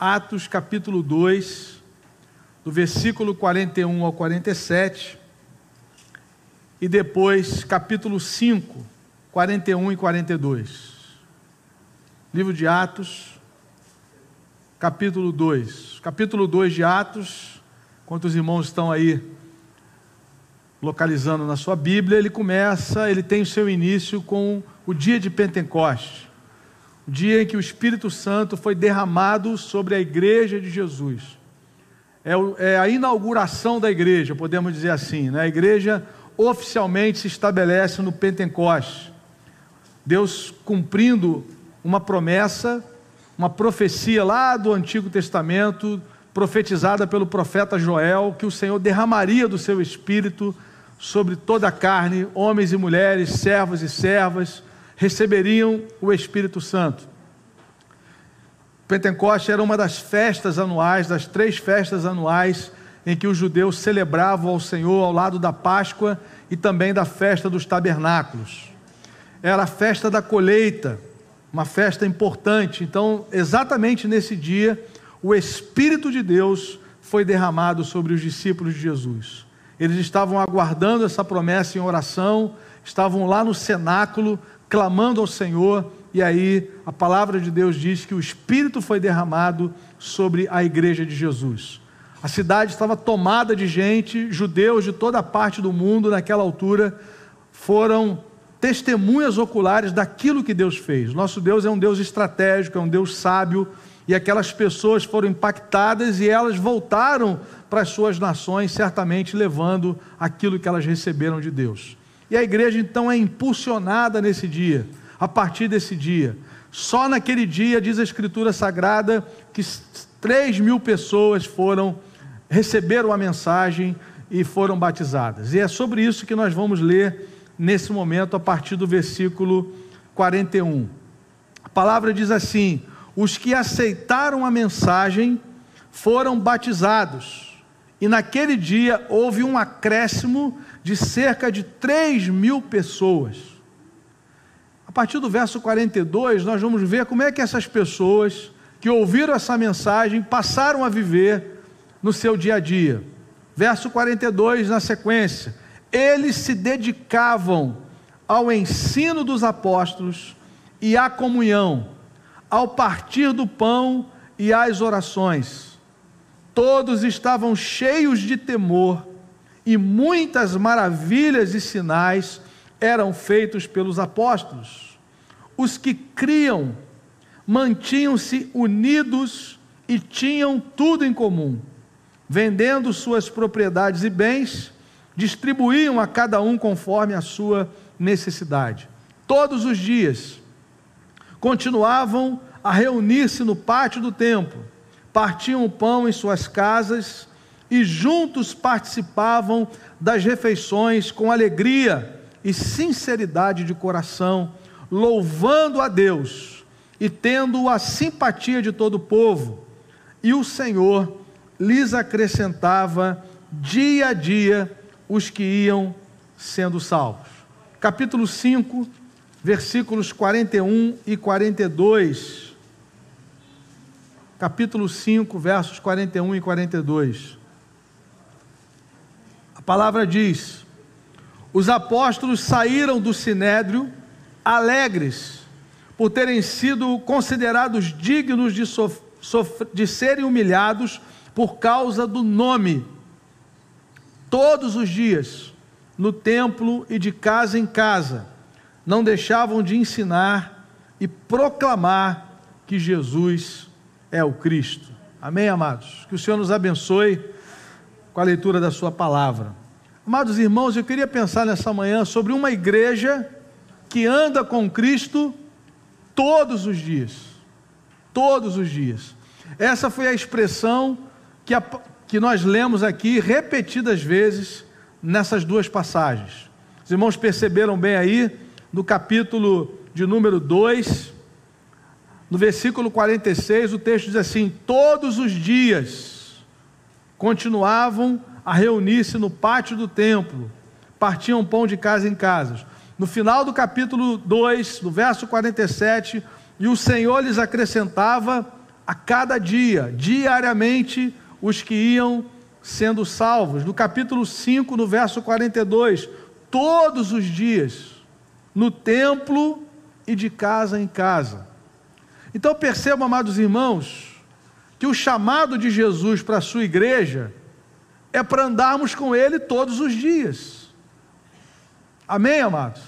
Atos capítulo 2, do versículo 41 ao 47, e depois capítulo 5, 41 e 42. Livro de Atos, capítulo 2. Capítulo 2 de Atos, quantos irmãos estão aí localizando na sua Bíblia, ele começa, ele tem o seu início com o dia de Pentecostes, dia em que o Espírito Santo foi derramado sobre a igreja de Jesus. É, é a inauguração da igreja, podemos dizer assim. Né? A igreja oficialmente se estabelece no Pentecostes. Deus cumprindo uma promessa, uma profecia lá do Antigo Testamento, profetizada pelo profeta Joel, que o Senhor derramaria do seu espírito sobre toda a carne, homens e mulheres, servos e servas, receberiam o Espírito Santo. Pentecoste era uma das festas anuais, das três festas anuais em que os judeus celebravam ao Senhor ao lado da Páscoa e também da festa dos tabernáculos. Era a festa da colheita, uma festa importante. Então, exatamente nesse dia, o Espírito de Deus foi derramado sobre os discípulos de Jesus. Eles estavam aguardando essa promessa em oração, estavam lá no cenáculo, clamando ao Senhor, e aí a palavra de Deus diz que o Espírito foi derramado sobre a igreja de Jesus. A cidade estava tomada de gente, judeus de toda parte do mundo naquela altura foram testemunhas oculares daquilo que Deus fez. Nosso Deus é um Deus estratégico, é um Deus sábio, e aquelas pessoas foram impactadas e elas voltaram para as suas nações, certamente levando aquilo que elas receberam de Deus. E a igreja então é impulsionada nesse dia, a partir desse dia. Só naquele dia, diz a Escritura Sagrada, que 3 mil pessoas foram, receberam a mensagem e foram batizadas. E é sobre isso que nós vamos ler nesse momento, a partir do versículo 41. A palavra diz assim: Os que aceitaram a mensagem foram batizados e naquele dia houve um acréscimo de cerca de 3 mil pessoas. A partir do verso 42, nós vamos ver como é que essas pessoas que ouviram essa mensagem passaram a viver no seu dia a dia. Verso 42, na sequência: eles se dedicavam ao ensino dos apóstolos e à comunhão, ao partir do pão e às orações Todos estavam cheios de temor e muitas maravilhas e sinais eram feitos pelos apóstolos. Os que criam mantinham-se unidos e tinham tudo em comum. Vendendo suas propriedades e bens, distribuíam a cada um conforme a sua necessidade. Todos os dias continuavam a reunir-se no pátio do templo partiam o pão em suas casas e juntos participavam das refeições com alegria e sinceridade de coração, louvando a Deus e tendo a simpatia de todo o povo. E o Senhor lhes acrescentava dia a dia os que iam sendo salvos. Capítulo 5, versículos 41 e 42 capítulo 5, versos 41 e 42. A palavra diz: Os apóstolos saíram do sinédrio alegres por terem sido considerados dignos de, de serem humilhados por causa do nome. Todos os dias, no templo e de casa em casa, não deixavam de ensinar e proclamar que Jesus é o Cristo. Amém, amados? Que o Senhor nos abençoe com a leitura da Sua palavra. Amados irmãos, eu queria pensar nessa manhã sobre uma igreja que anda com Cristo todos os dias. Todos os dias. Essa foi a expressão que, a, que nós lemos aqui repetidas vezes nessas duas passagens. Os irmãos perceberam bem aí, no capítulo de número 2, no versículo 46, o texto diz assim: Todos os dias continuavam a reunir-se no pátio do templo, partiam pão de casa em casa. No final do capítulo 2, no verso 47, e o Senhor lhes acrescentava a cada dia, diariamente, os que iam sendo salvos. No capítulo 5, no verso 42, todos os dias, no templo e de casa em casa. Então percebam, amados irmãos, que o chamado de Jesus para a sua igreja é para andarmos com Ele todos os dias. Amém, amados?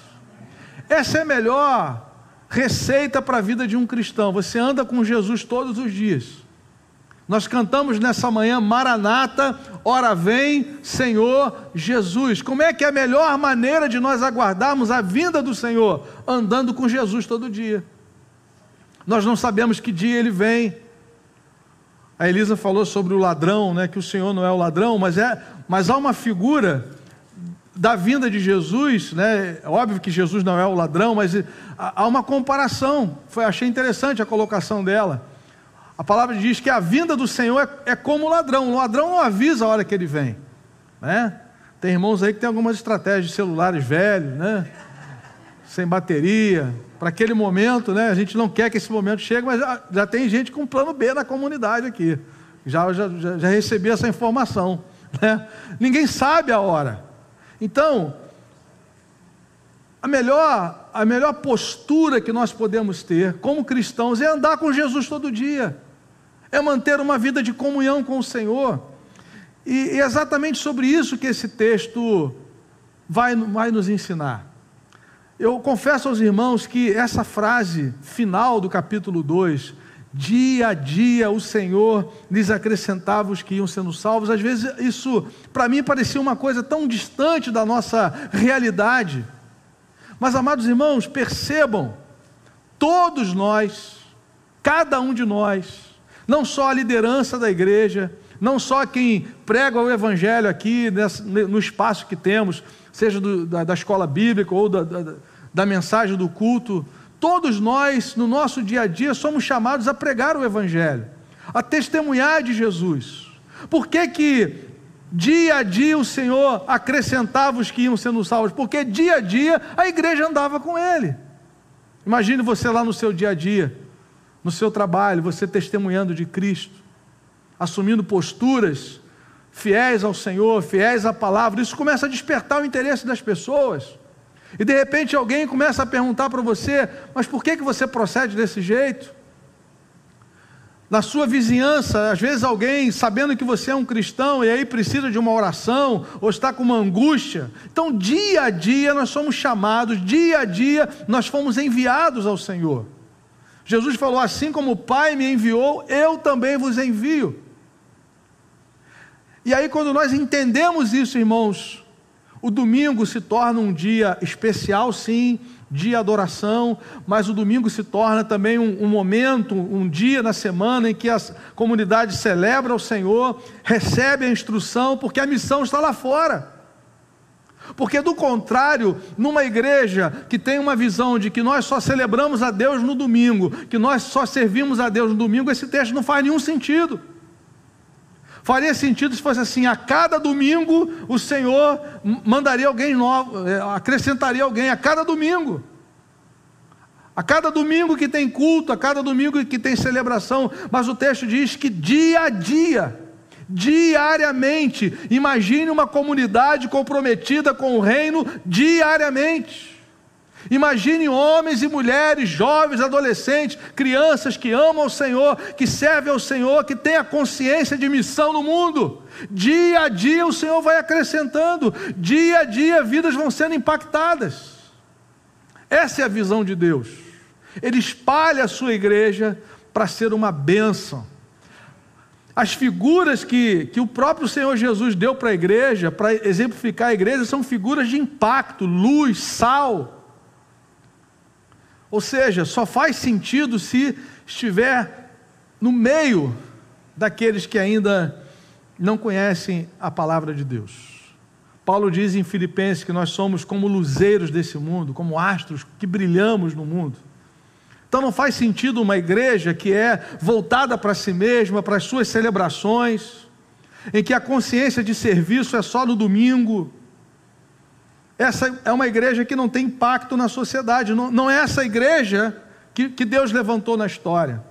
Essa é a melhor receita para a vida de um cristão. Você anda com Jesus todos os dias. Nós cantamos nessa manhã, Maranata, ora vem, Senhor Jesus. Como é que é a melhor maneira de nós aguardarmos a vinda do Senhor? Andando com Jesus todo dia. Nós não sabemos que dia ele vem. A Elisa falou sobre o ladrão, né, que o Senhor não é o ladrão, mas é, mas há uma figura da vinda de Jesus, né? É óbvio que Jesus não é o ladrão, mas há uma comparação. Foi achei interessante a colocação dela. A palavra diz que a vinda do Senhor é, é como o ladrão. O ladrão não avisa a hora que ele vem, né? Tem irmãos aí que tem algumas estratégias de celulares velhos, né? Sem bateria, para aquele momento, né? A gente não quer que esse momento chegue, mas já, já tem gente com plano B na comunidade aqui. Já, já, já recebi essa informação, né? Ninguém sabe a hora. Então, a melhor, a melhor postura que nós podemos ter como cristãos é andar com Jesus todo dia é manter uma vida de comunhão com o Senhor. E é exatamente sobre isso que esse texto vai, vai nos ensinar. Eu confesso aos irmãos que essa frase final do capítulo 2, dia a dia o Senhor lhes acrescentava os que iam sendo salvos, às vezes isso para mim parecia uma coisa tão distante da nossa realidade. Mas, amados irmãos, percebam, todos nós, cada um de nós, não só a liderança da igreja, não só quem prega o evangelho aqui no espaço que temos, seja do, da, da, escola bíblica ou da, da, da mensagem do culto, todos nós, no nosso dia a dia, somos chamados a pregar o evangelho, a testemunhar de Jesus. Por que que dia a dia o Senhor acrescentava os que iam sendo salvos? Porque dia a dia a igreja andava com ele. Imagine você lá no seu dia a dia, no seu trabalho, você testemunhando de Cristo, assumindo posturas fiéis ao Senhor, fiéis à palavra, isso começa a despertar o interesse das pessoas. E de repente alguém começa a perguntar para você: mas por que, que você procede desse jeito? Na sua vizinhança, às vezes alguém, sabendo que você é um cristão e aí precisa de uma oração, ou está com uma angústia. Então, dia a dia, nós somos chamados, dia a dia, nós fomos enviados ao Senhor. Jesus falou: Assim como o Pai me enviou, eu também vos envio. E aí, quando nós entendemos isso, irmãos, o domingo se torna um dia especial, sim, de adoração, mas o domingo se torna também um, um, momento, um dia na semana em que a comunidade celebra o Senhor, recebe a instrução, porque a missão está lá fora. Porque, do contrário, numa igreja que tem uma visão de que nós só celebramos a Deus no domingo, que nós só servimos a Deus no domingo, esse texto não faz nenhum sentido. Faria sentido se fosse assim: a cada domingo o Senhor mandaria alguém novo, é, acrescentaria alguém a cada domingo. A cada domingo que tem culto, a cada domingo que tem celebração, mas o texto diz que dia a dia, diariamente. Imagine uma comunidade comprometida com o reino diariamente. Imagine homens e mulheres, jovens, adolescentes, crianças que amam o Senhor, que servem ao Senhor, que têm a consciência de missão no mundo. Dia a dia o Senhor vai acrescentando, dia a dia vidas vão sendo impactadas. Essa é a visão de Deus. Ele espalha a sua igreja para ser uma bênção. As figuras que, que o próprio Senhor Jesus deu para a igreja, para exemplificar a igreja, são figuras de impacto, luz, sal. Ou seja, só faz sentido se estiver no meio daqueles que ainda não conhecem a palavra de Deus. Paulo diz em Filipenses que nós somos como luzeiros desse mundo, como astros que brilhamos no mundo. Então não faz sentido uma igreja que é voltada para si mesma, para as suas celebrações, em que a consciência de serviço é só no domingo. Essa é uma igreja que não tem impacto na sociedade, não, não é essa igreja que, que Deus levantou na história.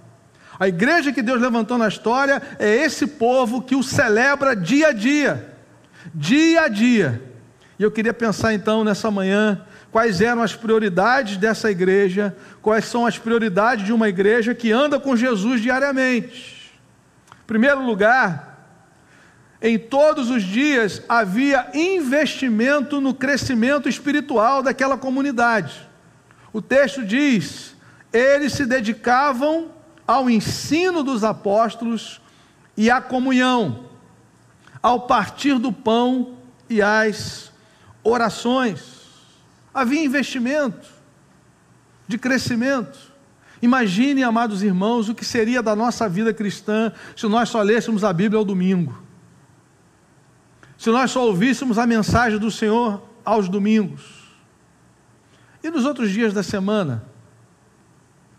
A igreja que Deus levantou na história é esse povo que o celebra dia a dia. Dia a dia. E eu queria pensar então nessa manhã quais eram as prioridades dessa igreja, quais são as prioridades de uma igreja que anda com Jesus diariamente. Em primeiro lugar, em todos os dias havia investimento no crescimento espiritual daquela comunidade. O texto diz: eles se dedicavam ao ensino dos apóstolos e à comunhão, ao partir do pão e às orações havia investimento de crescimento. Imagine, amados irmãos, o que seria da nossa vida cristã se nós só lêssemos a Bíblia ao domingo. Se nós só ouvíssemos a mensagem do Senhor aos domingos. E nos outros dias da semana?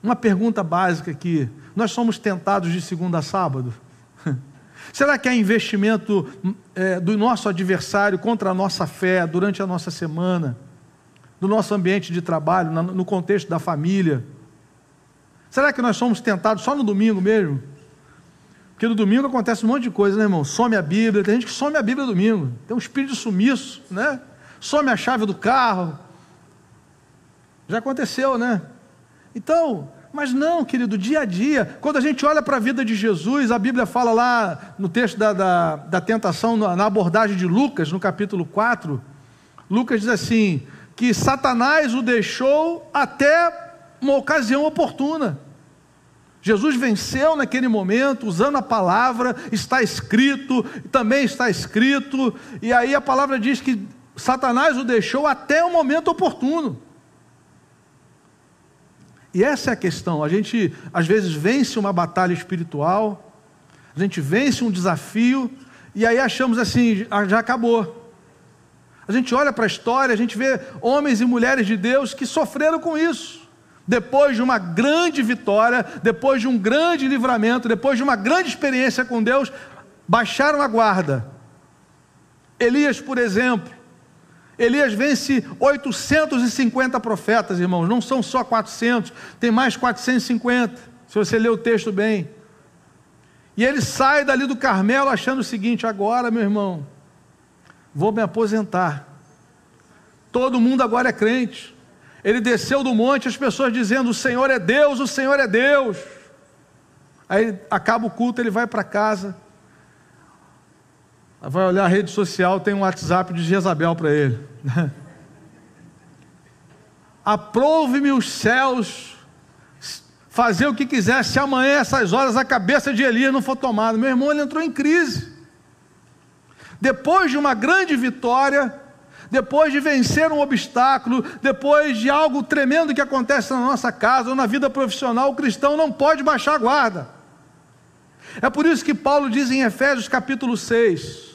Uma pergunta básica aqui: nós somos tentados de segunda a sábado? Será que há investimento é, do nosso adversário contra a nossa fé durante a nossa semana? no nosso ambiente de trabalho, no contexto da família? Será que nós somos tentados só no domingo mesmo? Porque no domingo acontece um monte de coisa, né, irmão? Some a Bíblia, tem gente que some a Bíblia domingo, tem um espírito de sumiço, né? Some a chave do carro. Já aconteceu, né? Então, mas não, querido, dia a dia, quando a gente olha para a vida de Jesus, a Bíblia fala lá no texto da, da, da tentação, na abordagem de Lucas, no capítulo 4, Lucas diz assim: que Satanás o deixou até uma ocasião oportuna. Jesus venceu naquele momento, usando a palavra, está escrito, também está escrito, e aí a palavra diz que Satanás o deixou até o momento oportuno. E essa é a questão. A gente às vezes vence uma batalha espiritual, a gente vence um desafio, e aí achamos assim: já acabou. A gente olha para a história, a gente vê homens e mulheres de Deus que sofreram com isso. Depois de uma grande vitória, depois de um grande livramento, depois de uma grande experiência com Deus, baixaram a guarda. Elias, por exemplo, Elias vence 850 profetas, irmãos, não são só 400, tem mais 450, se você ler o texto bem. E ele sai dali do Carmelo achando o seguinte: agora, meu irmão, vou me aposentar. Todo mundo agora é crente. Ele desceu do monte, as pessoas dizendo: O Senhor é Deus, o Senhor é Deus. Aí acaba o culto, ele vai para casa. Vai olhar a rede social, tem um WhatsApp de Jezabel para ele. Aprove-me os céus, fazer o que quiser, se amanhã, essas horas, a cabeça de Elias não for tomada. Meu irmão, ele entrou em crise depois de uma grande vitória, depois de vencer um obstáculo, depois de algo tremendo que acontece na nossa casa ou na vida profissional, o cristão não pode baixar a guarda. É por isso que Paulo diz em Efésios capítulo 6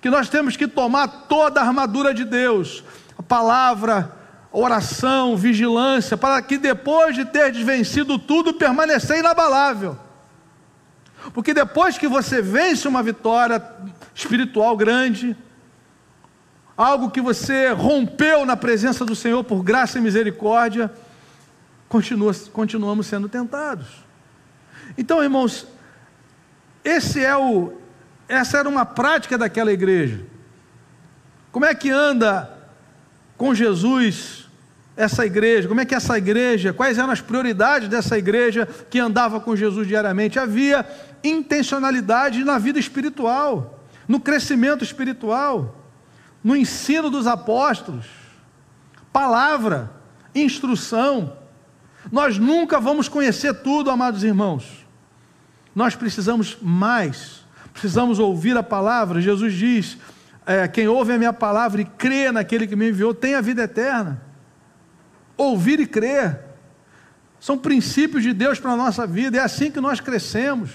que nós temos que tomar toda a armadura de Deus, a palavra, oração, vigilância, para que depois de ter vencido tudo, permanecer inabalável. Porque depois que você vence uma vitória espiritual grande, algo que você rompeu na presença do Senhor por graça e misericórdia, continua, continuamos sendo tentados. Então, irmãos, esse é o, essa era uma prática daquela igreja. Como é que anda com Jesus essa igreja, como é que essa igreja, quais eram as prioridades dessa igreja que andava com Jesus diariamente? Havia intencionalidade na vida espiritual, no crescimento espiritual, no ensino dos apóstolos, palavra, instrução. Nós nunca vamos conhecer tudo, amados irmãos. Nós precisamos mais, precisamos ouvir a palavra. Jesus diz: é, quem ouve a minha palavra e crê naquele que me enviou tem a vida eterna ouvir e crer. São princípios de Deus para a nossa vida, é assim que nós crescemos.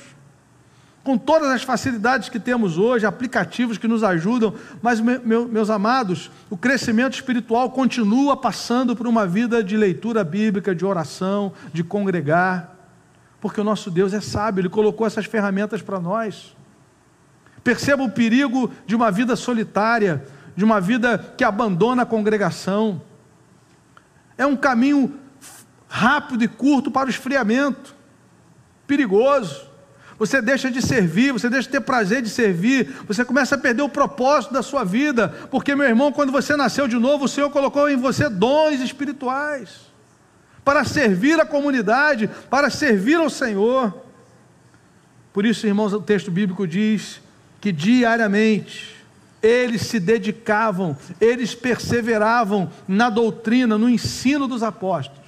Com todas as facilidades que temos hoje, aplicativos que nos ajudam, mas, meu, meus amados, o crescimento espiritual continua passando por uma vida de leitura bíblica, de oração, de congregar, porque o nosso Deus é sábio, Ele colocou essas ferramentas para nós. Perceba o perigo de uma vida solitária, de uma vida que abandona a congregação é um caminho rápido e curto para o esfriamento. perigoso. Você deixa de servir, você deixa de ter prazer de servir, você começa a perder o propósito da sua vida, porque, meu irmão, quando você nasceu de novo, o Senhor colocou em você dons espirituais para servir a comunidade, para servir ao Senhor. Por isso, irmãos, o texto bíblico diz que diariamente eles se dedicavam, eles perseveravam na doutrina, no ensino dos apóstolos.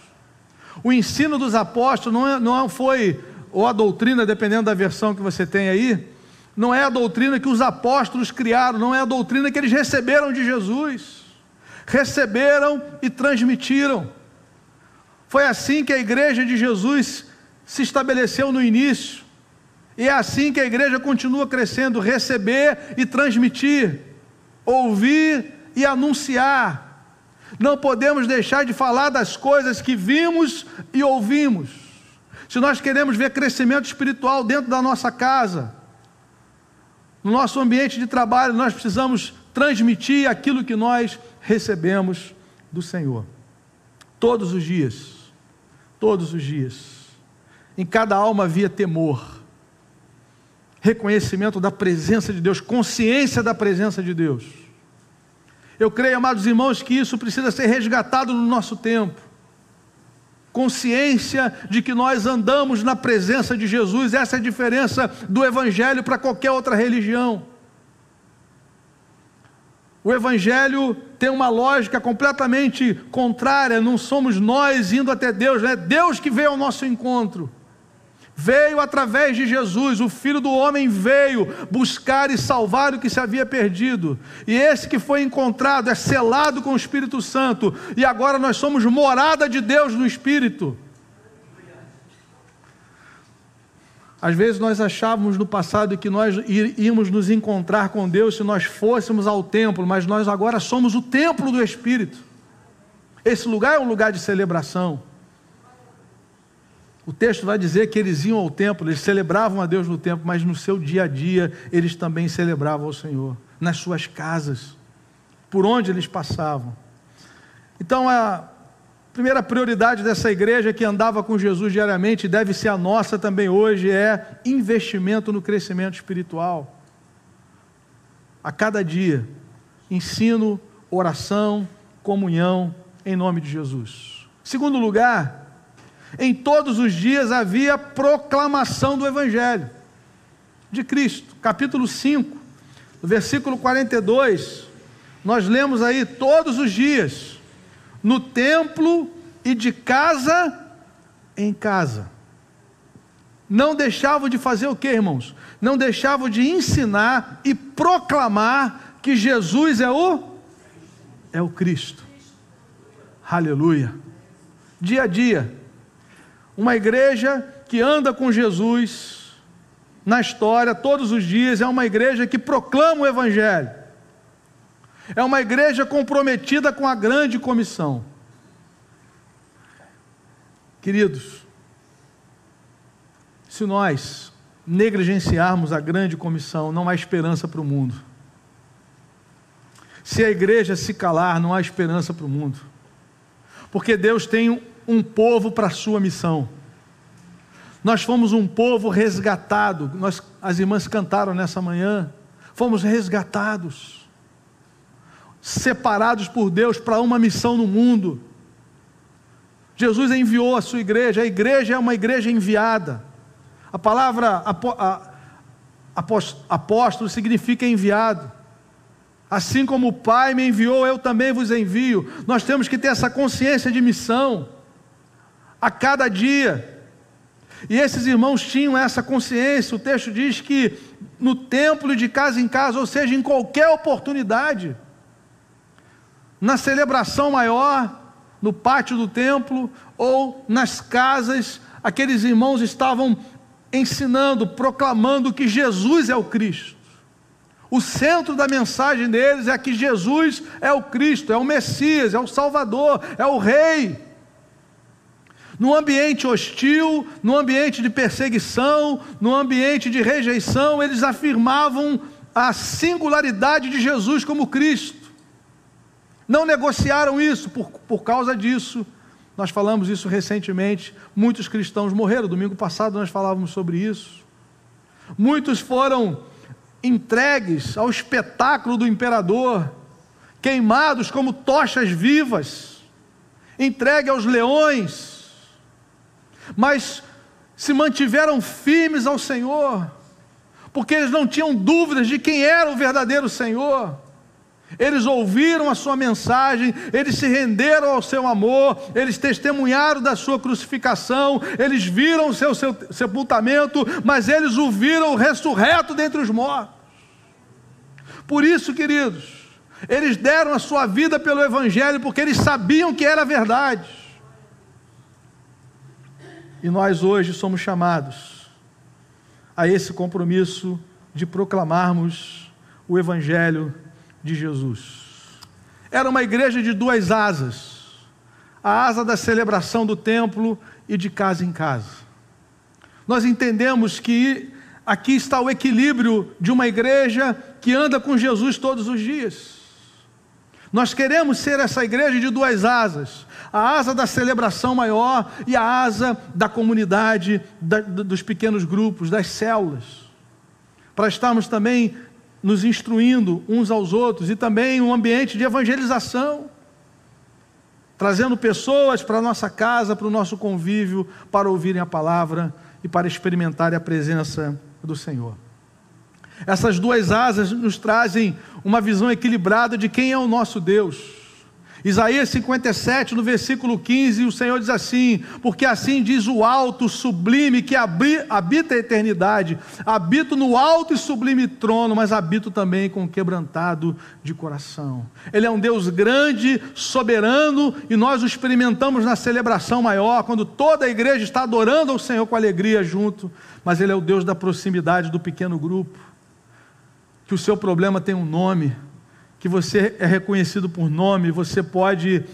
O ensino dos apóstolos não, é, não foi ou a doutrina, dependendo da versão que você tem aí, não é a doutrina que os apóstolos criaram, não é a doutrina que eles receberam de Jesus. Receberam e transmitiram. Foi assim que a igreja de Jesus se estabeleceu no início. E é assim que a igreja continua crescendo: receber e transmitir, ouvir e anunciar. Não podemos deixar de falar das coisas que vimos e ouvimos se nós queremos ver crescimento espiritual dentro da nossa casa, no nosso ambiente de trabalho, nós precisamos transmitir aquilo que nós recebemos do Senhor. Todos os dias, todos os dias. Em cada alma havia temor, reconhecimento da presença de Deus, consciência da presença de Deus. Eu creio, amados irmãos, que isso precisa ser resgatado no nosso tempo consciência de que nós andamos na presença de Jesus. Essa é a diferença do Evangelho para qualquer outra religião. O Evangelho tem uma lógica completamente contrária, não somos nós indo até Deus, é Deus que veio ao nosso encontro veio através de Jesus, o Filho do Homem veio buscar e salvar o que se havia perdido, e esse que foi encontrado é selado com o Espírito Santo, e agora nós somos morada de Deus no Espírito. Às vezes nós achávamos no passado que nós íamos nos encontrar com Deus se nós fôssemos ao templo, mas nós agora somos o templo do Espírito. Esse lugar é um lugar de celebração. O texto vai dizer que eles iam ao templo, eles celebravam a Deus no templo, mas no seu dia a dia eles também celebravam ao Senhor, nas suas casas, por onde eles passavam. Então a primeira prioridade dessa igreja que andava com Jesus diariamente, deve ser a nossa também hoje, é investimento no crescimento espiritual. A cada dia, ensino, oração, comunhão, em nome de Jesus. Segundo lugar, em todos os dias havia proclamação do Evangelho de Cristo. Capítulo 5, versículo 42, nós lemos aí todos os dias, no templo e de casa em casa. Não deixavam de fazer o que, irmãos? Não deixavam de ensinar e proclamar que Jesus é o é o Cristo. Aleluia. Dia a dia, uma igreja que anda com Jesus na história todos os dias, é uma igreja que proclama o Evangelho, é uma igreja comprometida com a grande comissão. Queridos, se nós negligenciarmos a grande comissão, não há esperança para o mundo. Se a igreja se calar, não há esperança para o mundo. Porque Deus tem um povo para a sua missão. Nós fomos um povo resgatado. Nós, as irmãs cantaram nessa manhã. Fomos resgatados, separados por Deus para uma missão no mundo. Jesus enviou a sua igreja. A igreja é uma igreja enviada. A palavra apóstolo significa enviado. Assim como o Pai me enviou, eu também vos envio. Nós temos que ter essa consciência de missão a cada dia. E esses irmãos tinham essa consciência. O texto diz que no templo, de casa em casa, ou seja, em qualquer oportunidade, na celebração maior, no pátio do templo ou nas casas, aqueles irmãos estavam ensinando, proclamando que Jesus é o Cristo. O centro da mensagem deles é que Jesus é o Cristo, é o Messias, é o Salvador, é o Rei. No ambiente hostil, no ambiente de perseguição, no ambiente de rejeição, eles afirmavam a singularidade de Jesus como Cristo. Não negociaram isso, por, por causa disso, Nós falamos isso recentemente. Muitos cristãos morreram. Domingo passado nós falávamos sobre isso. Muitos foram entregues ao espetáculo do imperador, queimados como tochas vivas, entregue aos leões, mas se mantiveram firmes ao Senhor, porque eles não tinham dúvidas de quem era o verdadeiro Senhor. Eles ouviram a sua mensagem, eles se renderam ao seu amor, eles testemunharam da sua crucificação, eles viram o seu, seu sepultamento, mas eles o viram ressurreto dentre os mortos. Por isso, queridos, eles deram a sua vida pelo Evangelho, porque eles sabiam que era verdade. E nós hoje somos chamados a esse compromisso de proclamarmos o Evangelho de Jesus. Era uma igreja de duas asas: a asa da celebração do templo e de casa em casa. Nós entendemos que aqui está o equilíbrio de uma igreja que anda com Jesus todos os dias. Nós queremos ser essa igreja de duas asas: a asa da celebração maior e a asa da comunidade, da, dos pequenos grupos, das células. Para estarmos também nos instruindo uns aos outros e também um ambiente de evangelização, trazendo pessoas para a nossa casa, para o nosso convívio, para ouvirem a palavra e para experimentarem a presença do Senhor. Essas duas asas nos trazem uma visão equilibrada de quem é o nosso Deus. Isaías 57, no versículo 15, o Senhor diz assim: Porque assim diz o alto, sublime, que habita a eternidade, habito no alto e sublime trono, mas habito também com quebrantado de coração. Ele é um Deus grande, soberano, e nós o experimentamos na celebração maior, quando toda a igreja está adorando ao Senhor com alegria junto, mas Ele é o Deus da proximidade do pequeno grupo, que o seu problema tem um nome que você é reconhecido por nome, você pode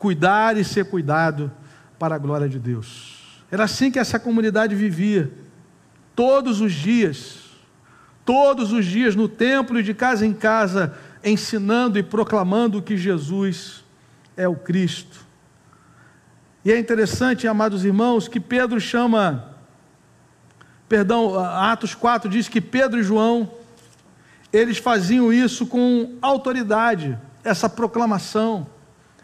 cuidar e ser cuidado para a glória de Deus. Era assim que essa comunidade vivia, todos os dias, todos os dias no templo e de casa em casa, ensinando e proclamando que Jesus é o Cristo. E é interessante, amados irmãos, que Pedro chama, perdão, Atos 4 diz que Pedro e João eles faziam isso com autoridade, essa proclamação.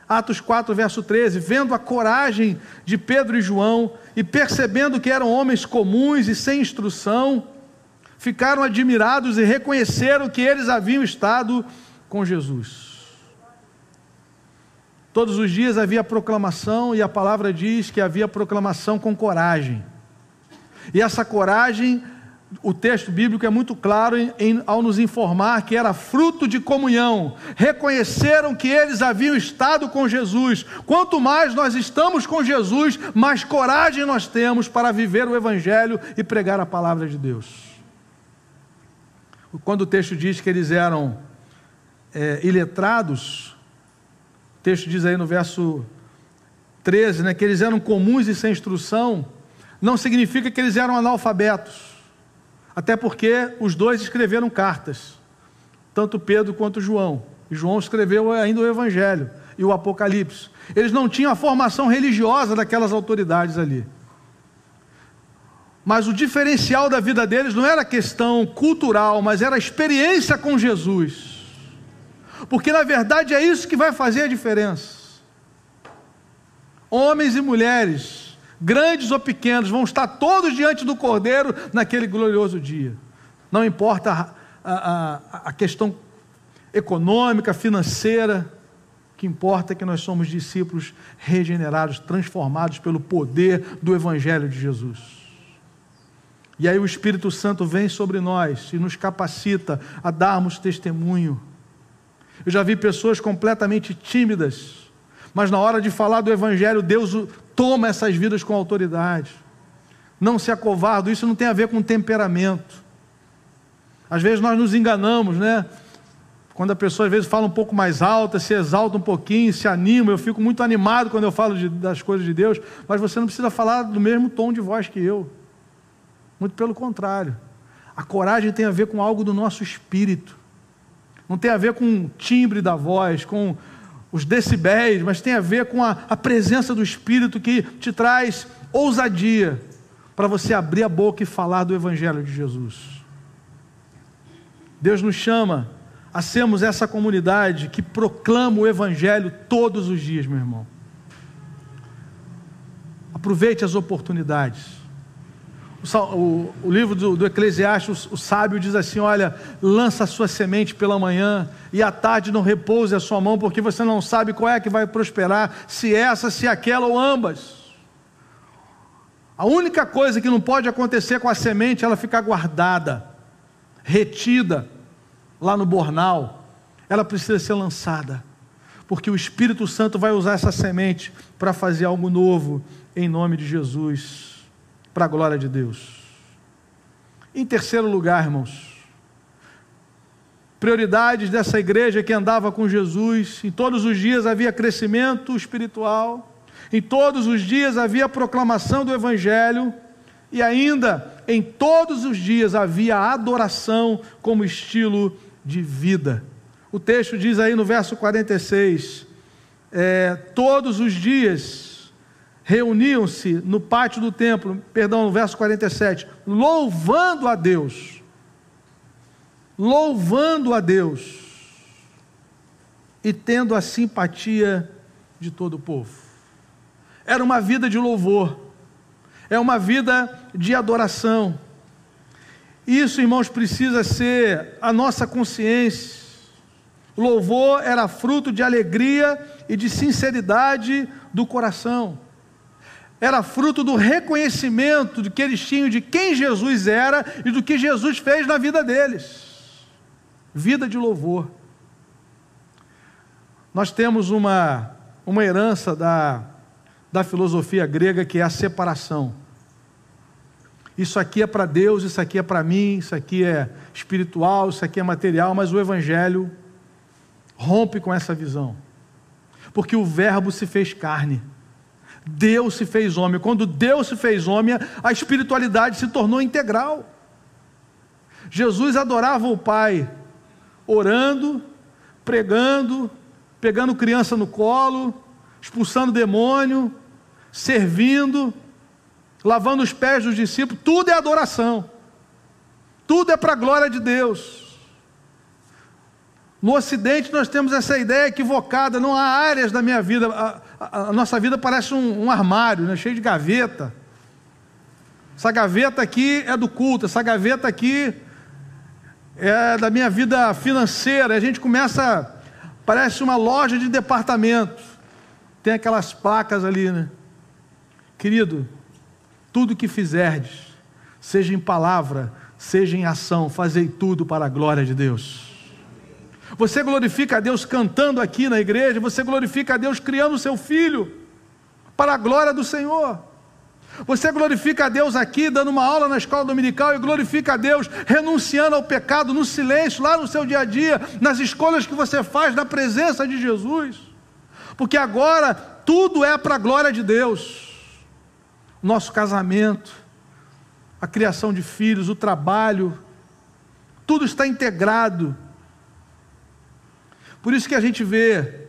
Atos 4, verso 13: Vendo a coragem de Pedro e João e percebendo que eram homens comuns e sem instrução, ficaram admirados e reconheceram que eles haviam estado com Jesus. Todos os dias havia proclamação, e a palavra diz que havia proclamação com coragem. E essa coragem o texto bíblico é muito claro em, em, ao nos informar que era fruto de comunhão. Reconheceram que eles haviam estado com Jesus. Quanto mais nós estamos com Jesus, mais coragem nós temos para viver o Evangelho e pregar a palavra de Deus. Quando o texto diz que eles eram é, iletrados, o texto diz aí no verso 13, né, que eles eram comuns e sem instrução, não significa que eles eram analfabetos até porque os dois escreveram cartas, tanto Pedro quanto João. E João escreveu ainda o Evangelho e o Apocalipse. Eles não tinham a formação religiosa daquelas autoridades ali. Mas o diferencial da vida deles não era questão cultural, mas era a experiência com Jesus. Porque na verdade é isso que vai fazer a diferença. Homens e mulheres grandes ou pequenos, vão estar todos diante do Cordeiro naquele glorioso dia. Não importa a, a, a questão econômica, financeira, o que importa é que nós somos discípulos regenerados, transformados pelo poder do Evangelho de Jesus. E aí o Espírito Santo vem sobre nós e nos capacita a darmos testemunho. Eu já vi pessoas completamente tímidas, mas na hora de falar do Evangelho, Deus toma essas vidas com autoridade. Não se acovardo, isso não tem a ver com temperamento. Às vezes nós nos enganamos, né? Quando a pessoa às vezes fala um pouco mais alta, se exalta um pouquinho, se anima, eu fico muito animado quando eu falo de, das coisas de Deus, mas você não precisa falar do mesmo tom de voz que eu. Muito pelo contrário. A coragem tem a ver com algo do nosso espírito. Não tem a ver com o timbre da voz, com os decibéis, mas tem a ver com a, a presença do Espírito que te traz ousadia para você abrir a boca e falar do Evangelho de Jesus. Deus nos chama a sermos essa comunidade que proclama o Evangelho todos os dias, meu irmão. Aproveite as oportunidades. O, o, livro do, do Eclesiastes, o, o, sábio diz assim: Olha, lança a sua semente pela manhã e à tarde não repouse a sua mão, porque você não sabe qual é que vai prosperar, se essa, se aquela ou ambas. A única coisa que não pode acontecer com a semente é ela ficar guardada, retida lá no bornal. Ela precisa ser lançada, porque o Espírito Santo vai usar essa semente para fazer algo novo em nome de Jesus para a glória de Deus. Em terceiro lugar, irmãos, prioridades dessa igreja que andava com Jesus, em todos os dias havia crescimento espiritual, em todos os dias havia proclamação do Evangelho, e ainda em todos os dias havia adoração como estilo de vida. O texto diz aí no verso 46: é, todos os dias reuniam-se no pátio do templo, perdão, no verso 47, louvando a Deus. Louvando a Deus e tendo a simpatia de todo o povo. Era uma vida de louvor, é uma vida de adoração. Isso, irmãos, precisa ser a nossa consciência. Louvor era fruto de alegria e de sinceridade do coração era fruto do reconhecimento de que eles tinham de quem Jesus era e do que Jesus fez na vida deles. Vida de louvor. Nós temos uma, uma herança da, da filosofia grega que é a separação. Isso aqui é para Deus, isso aqui é para mim, isso aqui é espiritual, isso aqui é material, mas o Evangelho rompe com essa visão. Porque o Verbo se fez carne. Deus se fez homem. Quando Deus se fez homem, a espiritualidade se tornou integral. Jesus adorava o Pai, orando, pregando, pegando criança no colo, expulsando demônio, servindo, lavando os pés dos discípulos, tudo é adoração. Tudo é para a glória de Deus. No Ocidente nós temos essa ideia equivocada, não há áreas da minha vida, a, nossa vida parece um, um armário, né, cheio de gaveta. Essa gaveta aqui é do culto, essa gaveta aqui é da minha vida financeira. A gente começa, parece uma loja de departamento, tem aquelas placas ali, né? Querido, tudo que fizerdes, seja em palavra, seja em ação, fazei tudo para a glória de Deus. Você glorifica a Deus cantando aqui na igreja, você glorifica a Deus criando o seu filho para a glória do Senhor. Você glorifica a Deus aqui, dando uma aula na escola dominical, e glorifica a Deus renunciando ao pecado no silêncio, lá no seu dia a dia, nas escolhas que você faz na presença de Jesus. Porque agora tudo é para a glória de Deus. Nosso casamento, a criação de filhos, o trabalho, tudo está integrado por isso que a gente vê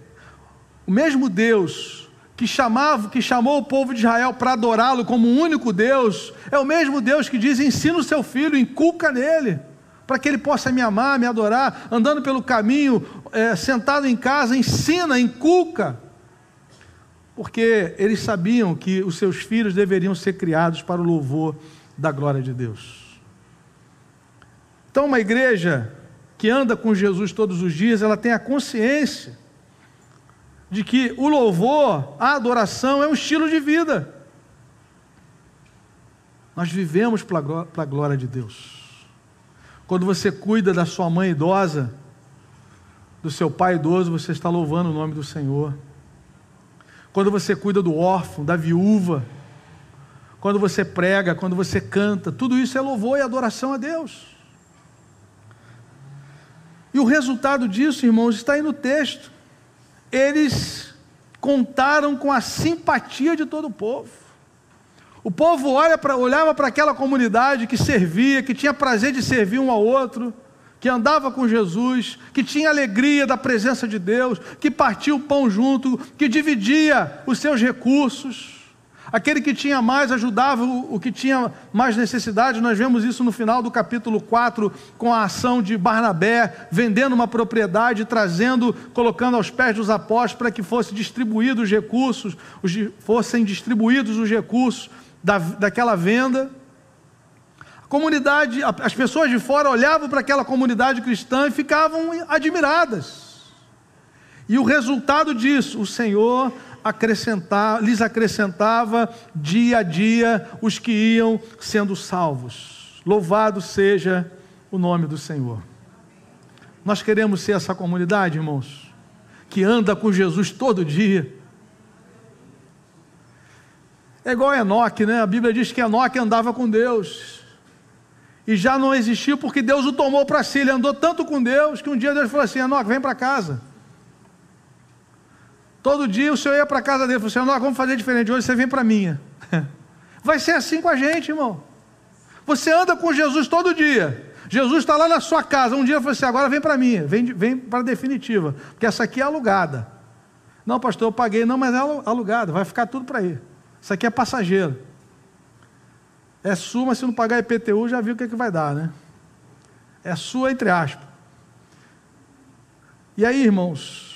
o mesmo Deus que chamava, que chamou o povo de Israel para adorá-lo como o único Deus, é o mesmo Deus que diz: ensina o seu filho, inculca nele, para que ele possa me amar, me adorar, andando pelo caminho, é, sentado em casa, ensina, inculca. Porque eles sabiam que os seus filhos deveriam ser criados para o louvor da glória de Deus. Então, uma igreja que anda com Jesus todos os dias, ela tem a consciência de que o louvor, a adoração é um estilo de vida. Nós vivemos para a glória de Deus. Quando você cuida da sua mãe idosa, do seu pai idoso, você está louvando o nome do Senhor. Quando você cuida do órfão, da viúva, quando você prega, quando você canta, tudo isso é louvor e adoração a Deus. E o resultado disso, irmãos, está aí no texto. Eles contaram com a simpatia de todo o povo. O povo olha pra, olhava para aquela comunidade que servia, que tinha prazer de servir um ao outro, que andava com Jesus, que tinha alegria da presença de Deus, que partia o pão junto, que dividia os seus recursos. Aquele que tinha mais ajudava o, que tinha mais necessidade. Nós vemos isso no final do capítulo 4, com a ação de Barnabé, vendendo uma propriedade, trazendo, colocando aos pés dos apóstolos para que fossem distribuídos os recursos, os, fossem distribuídos os recursos da, daquela venda. A comunidade, as pessoas de fora olhavam para aquela comunidade cristã e ficavam admiradas. E o resultado disso, o Senhor acrescentar, lhes acrescentava dia a dia os que iam sendo salvos. Louvado seja o nome do Senhor. Nós queremos ser essa comunidade, irmãos, que anda com Jesus todo dia. É igual Enoque, né? A Bíblia diz que Enoque andava com Deus. E já não existiu porque Deus o tomou para si. Ele andou tanto com Deus que um dia Deus falou assim: Enoque, vem para casa. Todo dia o senhor ia para a casa dele e falou assim: vamos fazer diferente, hoje você vem para a minha. Vai ser assim com a gente, irmão. Você anda com Jesus todo dia. Jesus está lá na sua casa. Um dia falou assim: agora vem para mim, vem, vem para a definitiva, porque essa aqui é alugada. Não, pastor, eu paguei, não, mas é alugada, vai ficar tudo para aí. Isso aqui é passageiro. É sua, mas se não pagar IPTU, já viu o que, é que vai dar, né? É sua, entre aspas. E aí, irmãos,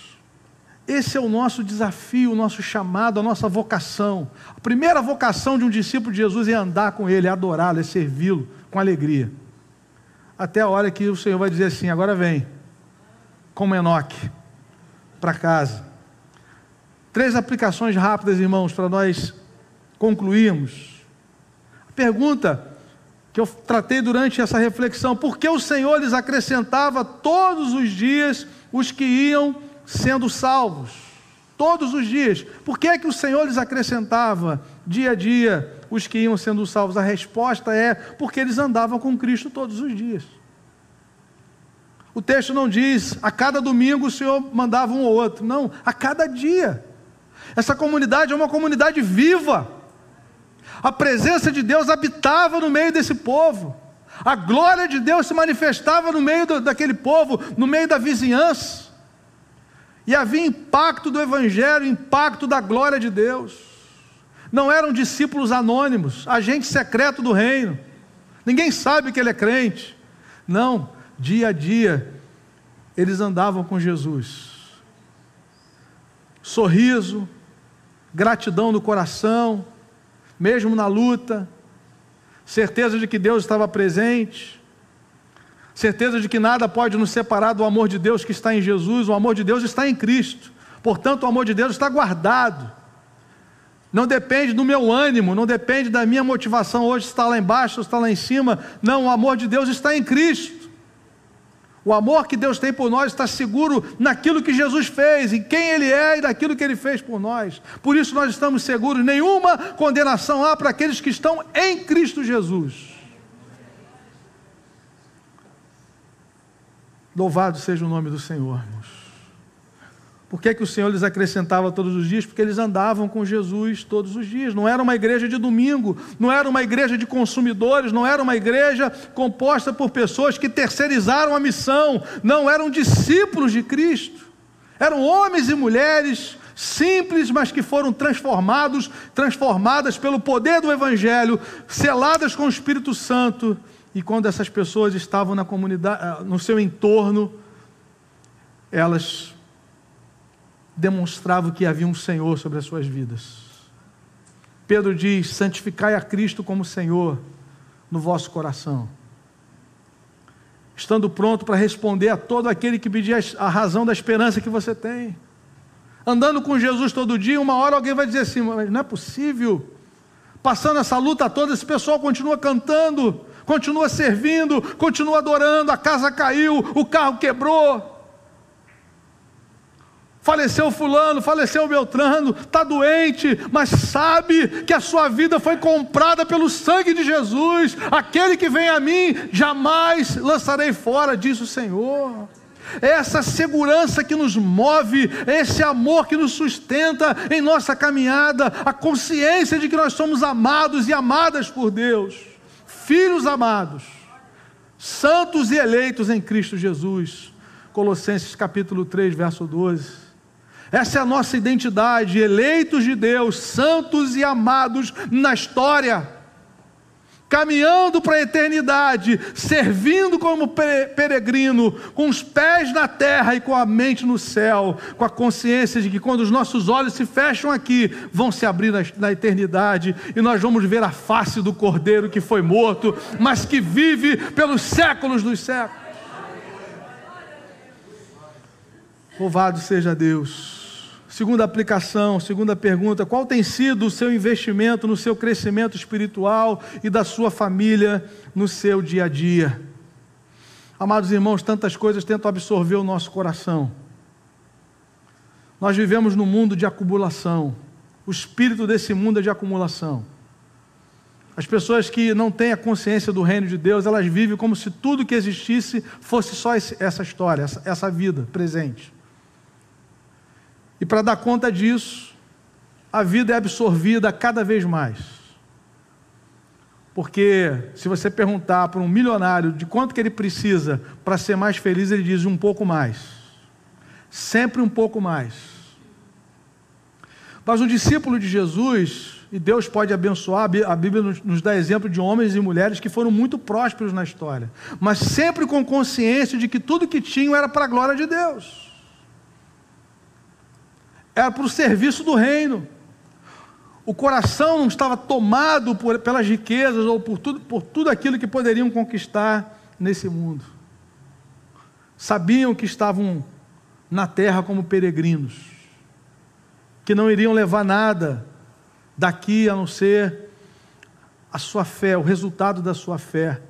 esse é o nosso desafio, o nosso chamado, a nossa vocação. A primeira vocação de um discípulo de Jesus é andar com Ele, é adorá-lo, é servi-lo com alegria. Até a hora que o Senhor vai dizer assim: agora vem, como Enoque, para casa. Três aplicações rápidas, irmãos, para nós concluirmos. A pergunta que eu tratei durante essa reflexão: por que o Senhor lhes acrescentava todos os dias os que iam sendo salvos, todos os dias. Por que é que o Senhor lhes acrescentava dia a dia os que iam sendo salvos? A resposta é porque eles andavam com Cristo todos os dias. O texto não diz a cada domingo o Senhor mandava um ou outro, não, a cada dia. Essa comunidade é uma comunidade viva. A presença de Deus habitava no meio desse povo. A glória de Deus se manifestava no meio do, daquele povo, no meio da vizinhança. E havia impacto do Evangelho, impacto da glória de Deus. Não eram discípulos anônimos, agente secreto do reino. Ninguém sabe que ele é crente. Não, dia a dia, eles andavam com Jesus. Sorriso, gratidão no coração, mesmo na luta, certeza de que Deus estava presente certeza de que nada pode nos separar do amor de Deus que está em Jesus, o amor de Deus está em Cristo, portanto, o amor de Deus está guardado. Não depende do meu ânimo, não depende da minha motivação hoje está lá embaixo, está lá em cima. Não, o amor de Deus está em Cristo. O amor que Deus tem por nós está seguro naquilo que Jesus fez, em quem Ele é e naquilo que Ele fez por nós. Por isso nós estamos seguros. Nenhuma condenação há para aqueles que estão em Cristo Jesus. Louvado seja o nome do Senhor, irmãos. Por que, que o Senhor lhes acrescentava todos os dias? Porque eles andavam com Jesus todos os dias. Não era uma igreja de domingo, não era uma igreja de consumidores, não era uma igreja composta por pessoas que terceirizaram a missão, não eram discípulos de Cristo. Eram homens e mulheres simples, mas que foram transformados, transformadas pelo poder do Evangelho, seladas com o Espírito Santo e quando essas pessoas estavam na comunidade, ah, no seu entorno, elas demonstravam que havia um Senhor sobre as suas vidas. Pedro diz: santificai a Cristo como Senhor no vosso coração. Estando pronto para responder a todo aquele que pedir a razão da esperança que você tem. Andando com Jesus todo dia, uma hora alguém vai dizer assim: mas não é possível. Passando essa luta toda, esse pessoal continua cantando, continua servindo, continua adorando, a casa caiu, o carro quebrou. Faleceu fulano, faleceu Beltrano, está doente, mas sabe que a sua vida foi comprada pelo sangue de Jesus. Aquele que vem a mim, jamais lançarei fora, diz o Senhor. É essa segurança que nos move, é esse amor que nos sustenta em nossa caminhada, a consciência de que nós somos amados e amadas por Deus filhos amados, santos e eleitos em Cristo Jesus. Colossenses capítulo 3, verso 12. Essa é a nossa identidade, eleitos de Deus, santos e amados na história caminhando para a eternidade, servindo como peregrino, com os pés na terra e com a mente no céu, com a consciência de que quando os nossos olhos se fecham aqui, vão se abrir na, na eternidade e nós vamos ver a face do Cordeiro que foi morto, mas que vive pelos séculos dos séculos. Louvado seja Deus. Segunda aplicação, segunda pergunta: qual tem sido o seu investimento no seu crescimento espiritual e da sua família no seu dia a dia? Amados irmãos, tantas coisas tentam absorver o nosso coração. Nós vivemos num mundo de acumulação. O espírito desse mundo é de acumulação. As pessoas que não têm a consciência do reino de Deus, elas vivem como se tudo que existisse fosse só essa história, essa, vida presente. E para dar conta disso, a vida é absorvida cada vez mais. Porque se você perguntar para um milionário de quanto que ele precisa para ser mais feliz, ele diz um pouco mais. Sempre um pouco mais. Mas um discípulo de Jesus, e Deus pode abençoar, a Bíblia nos dá exemplo de homens e mulheres que foram muito prósperos na história, mas sempre com consciência de que tudo que tinham era para a glória de Deus era para o serviço do reino. O coração não estava tomado por, pelas riquezas ou por tudo, por tudo aquilo que poderiam conquistar nesse mundo. Sabiam que estavam na terra como peregrinos, que não iriam levar nada daqui a não ser a sua fé, o resultado da sua fé,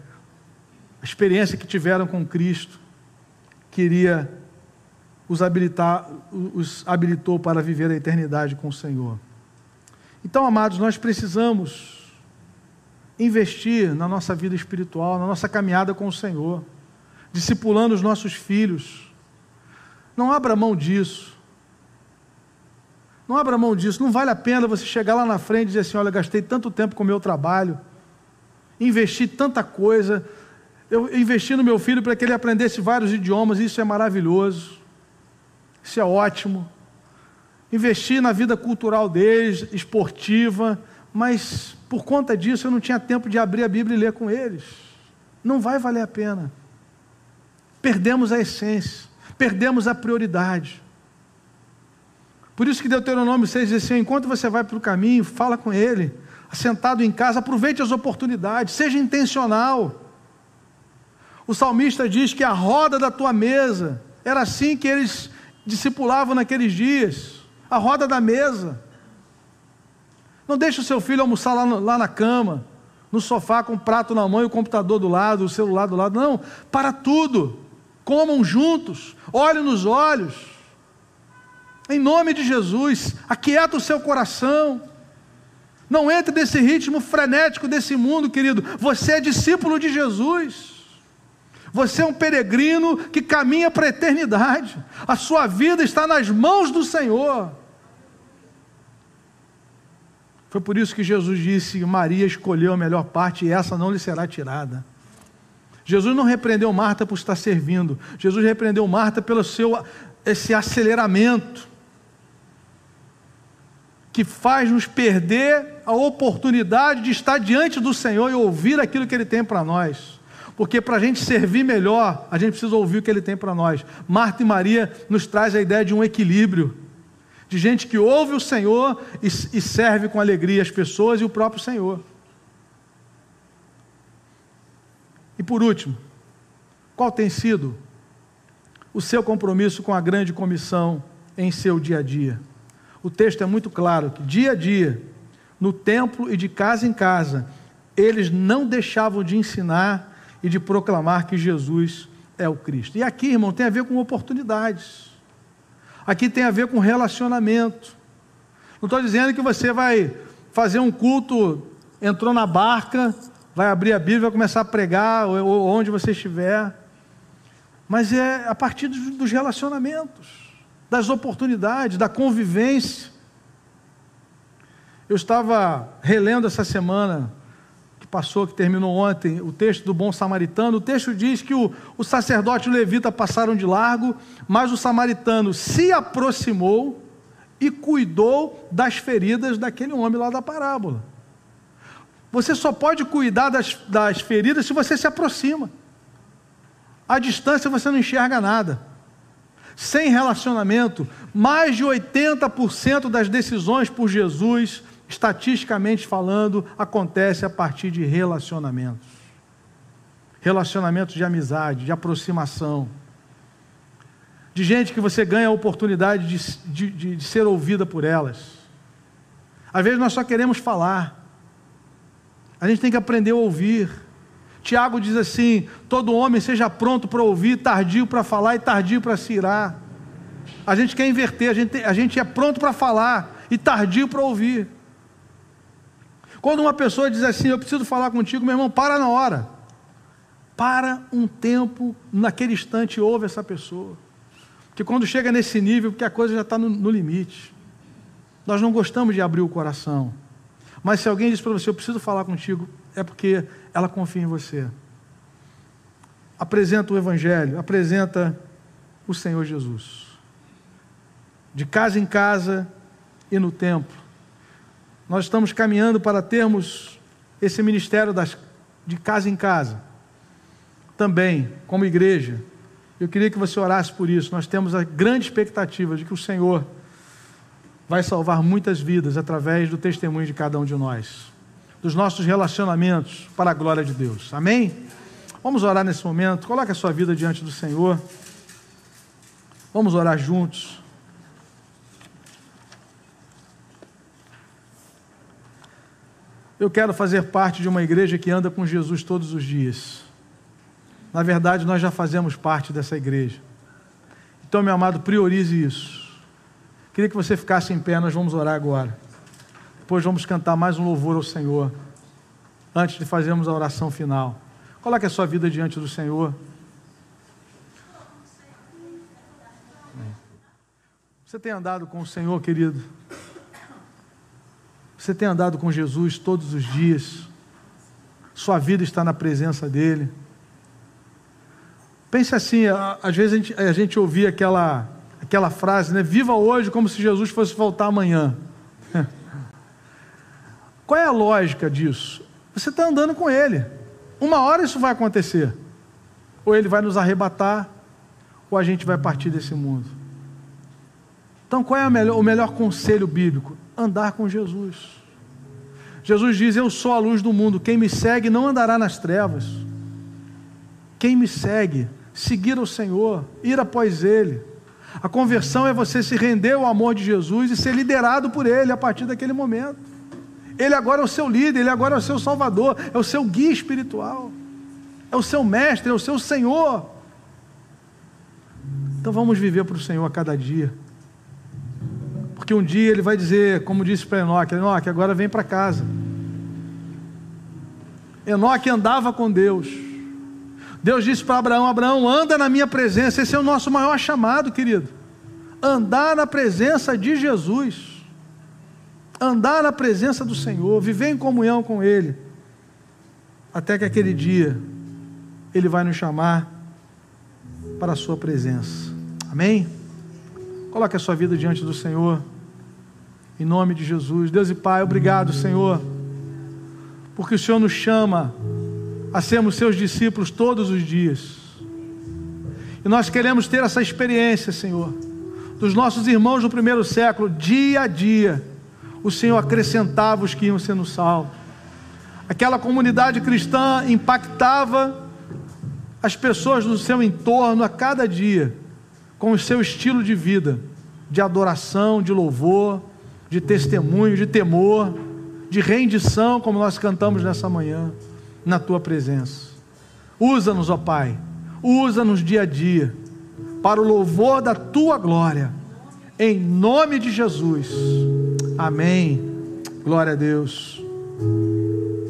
a experiência que tiveram com Cristo, que iria os, habilitar, os habilitou para viver a eternidade com o Senhor. Então, amados, nós precisamos investir na nossa vida espiritual, na nossa caminhada com o Senhor, discipulando os nossos filhos. Não abra mão disso. Não abra mão disso. Não vale a pena você chegar lá na frente e dizer assim: olha, gastei tanto tempo com o meu trabalho, investi tanta coisa, eu investi no meu filho para que ele aprendesse vários idiomas, isso é maravilhoso isso é ótimo. Investir na vida cultural deles, esportiva, mas por conta disso eu não tinha tempo de abrir a Bíblia e ler com eles. Não vai valer a pena. Perdemos a essência, perdemos a prioridade. Por isso que Deuteronômio 6 diz assim: enquanto você vai para o caminho, fala com ele, assentado em casa, aproveite as oportunidades, seja intencional. O salmista diz que a roda da tua mesa era assim que eles discipulavam naqueles dias, a roda da mesa. Não deixe o seu filho almoçar lá, lá na cama, no sofá com o prato na mão e o computador do lado, o celular do lado. Não, para tudo. Comam juntos, olhem nos olhos. Em nome de Jesus, aquieta o seu coração. Não entre nesse ritmo frenético desse mundo, querido. Você é discípulo de Jesus. Você é um peregrino que caminha para a eternidade. A sua vida está nas mãos do Senhor. Foi por isso que Jesus disse: Maria escolheu a melhor parte e essa não lhe será tirada. Jesus não repreendeu Marta por estar servindo. Jesus repreendeu Marta pelo seu esse aceleramento que faz nos perder a oportunidade de estar diante do Senhor e ouvir aquilo que Ele tem para nós. Porque para a gente servir melhor, a gente precisa ouvir o que ele tem para nós. Marta e Maria nos traz a ideia de um equilíbrio, de gente que ouve o Senhor e, e serve com alegria as pessoas e o próprio Senhor. E por último, qual tem sido o seu compromisso com a grande comissão em seu dia a dia? O texto é muito claro que dia a dia, no templo e de casa em casa, eles não deixavam de ensinar e de proclamar que Jesus é o Cristo. E aqui, irmão, tem a ver com oportunidades. Aqui tem a ver com relacionamento. Não estou dizendo que você vai fazer um culto, entrou na barca, vai abrir a Bíblia, vai começar a pregar, ou onde você estiver. Mas é a partir dos relacionamentos, das oportunidades, da convivência. Eu estava relendo essa semana que passou, que terminou ontem, o texto do bom samaritano, o texto diz que o, o sacerdote e o levita passaram de largo, mas o samaritano se aproximou e cuidou das feridas daquele homem lá da parábola. Você só pode cuidar das, das feridas se você se aproxima. À distância você não enxerga nada. Sem relacionamento, mais de 80% das decisões por Jesus, estatisticamente falando, acontece a partir de relacionamentos. Relacionamentos de amizade, de aproximação. De gente que você ganha a oportunidade de, de, de, de ser ouvida por elas. Às vezes nós só queremos falar. A gente tem que aprender a ouvir. Tiago diz assim: todo homem seja pronto para ouvir, tardio para falar e tardio para se irar. A gente quer inverter, a gente, a gente é pronto para falar e tardio para ouvir. Quando uma pessoa diz assim, eu preciso falar contigo, meu irmão, para na hora. Para um tempo, naquele instante, ouve essa pessoa. Porque quando chega nesse nível, porque a coisa já está no, no limite. Nós não gostamos de abrir o coração. Mas se alguém diz para você, eu preciso falar contigo, é porque ela confia em você. Apresenta o Evangelho, apresenta o Senhor Jesus. De casa em casa e no templo. Nós estamos caminhando para termos esse ministério das, de casa em casa. Também, como igreja. Eu queria que você orasse por isso. Nós temos a grande expectativa de que o Senhor vai salvar muitas vidas através do testemunho de cada um de nós, dos nossos relacionamentos para a glória de Deus. Amém? Vamos orar nesse momento. Coloque a sua vida diante do Senhor. Vamos orar juntos. Eu quero fazer parte de uma igreja que anda com Jesus todos os dias. Na verdade, nós já fazemos parte dessa igreja. Então, meu amado, priorize isso. Queria que você ficasse em pé, nós vamos orar agora. Depois vamos cantar mais um louvor ao Senhor. Antes de fazermos a oração final. Coloque a sua vida diante do Senhor. Você tem andado com o Senhor, querido? Você tem andado com Jesus todos os dias? Sua vida está na presença dEle? Pense assim, às vezes a gente, a gente ouvia aquela aquela frase, né? Viva hoje como se Jesus fosse voltar amanhã. Qual é a lógica disso? Você está andando com Ele. Uma hora isso vai acontecer. Ou Ele vai nos arrebatar, ou a gente vai partir desse mundo. Então, qual é melhor, o melhor conselho bíblico? Andar com Jesus. Jesus diz: Eu sou a luz do mundo. Quem me segue não andará nas trevas. Quem me segue, seguir o Senhor, ir após Ele a conversão é você se render ao amor de Jesus e ser liderado por Ele a partir daquele momento. Ele agora é o seu líder, Ele agora é o seu salvador, é o seu guia espiritual, é o seu mestre, é o seu Senhor. Então vamos viver para o Senhor a cada dia. Porque um dia Ele vai dizer, como disse para Enoque: Enoque, agora vem para casa. Enoque andava com Deus. Deus disse para Abraão: Abraão, anda na minha presença. Esse é o nosso maior chamado, querido. Andar na presença de Jesus. Andar na presença do Senhor, viver em comunhão com Ele. Até que aquele dia Ele vai nos chamar para a Sua presença. Amém? Coloque a sua vida diante do Senhor. Em nome de Jesus. Deus e Pai, obrigado, Senhor, porque o Senhor nos chama a sermos seus discípulos todos os dias. E nós queremos ter essa experiência, Senhor, dos nossos irmãos do primeiro século, dia a dia, o Senhor acrescentava os que iam sendo salvos. Aquela comunidade cristã impactava as pessoas do seu entorno a cada dia, com o seu estilo de vida, de adoração, de louvor, de testemunho, de temor, de rendição, como nós cantamos nessa manhã na tua presença. Usa-nos, ó Pai, usa-nos dia a dia, para o louvor da tua glória, em nome de Jesus. Amém. Glória a Deus.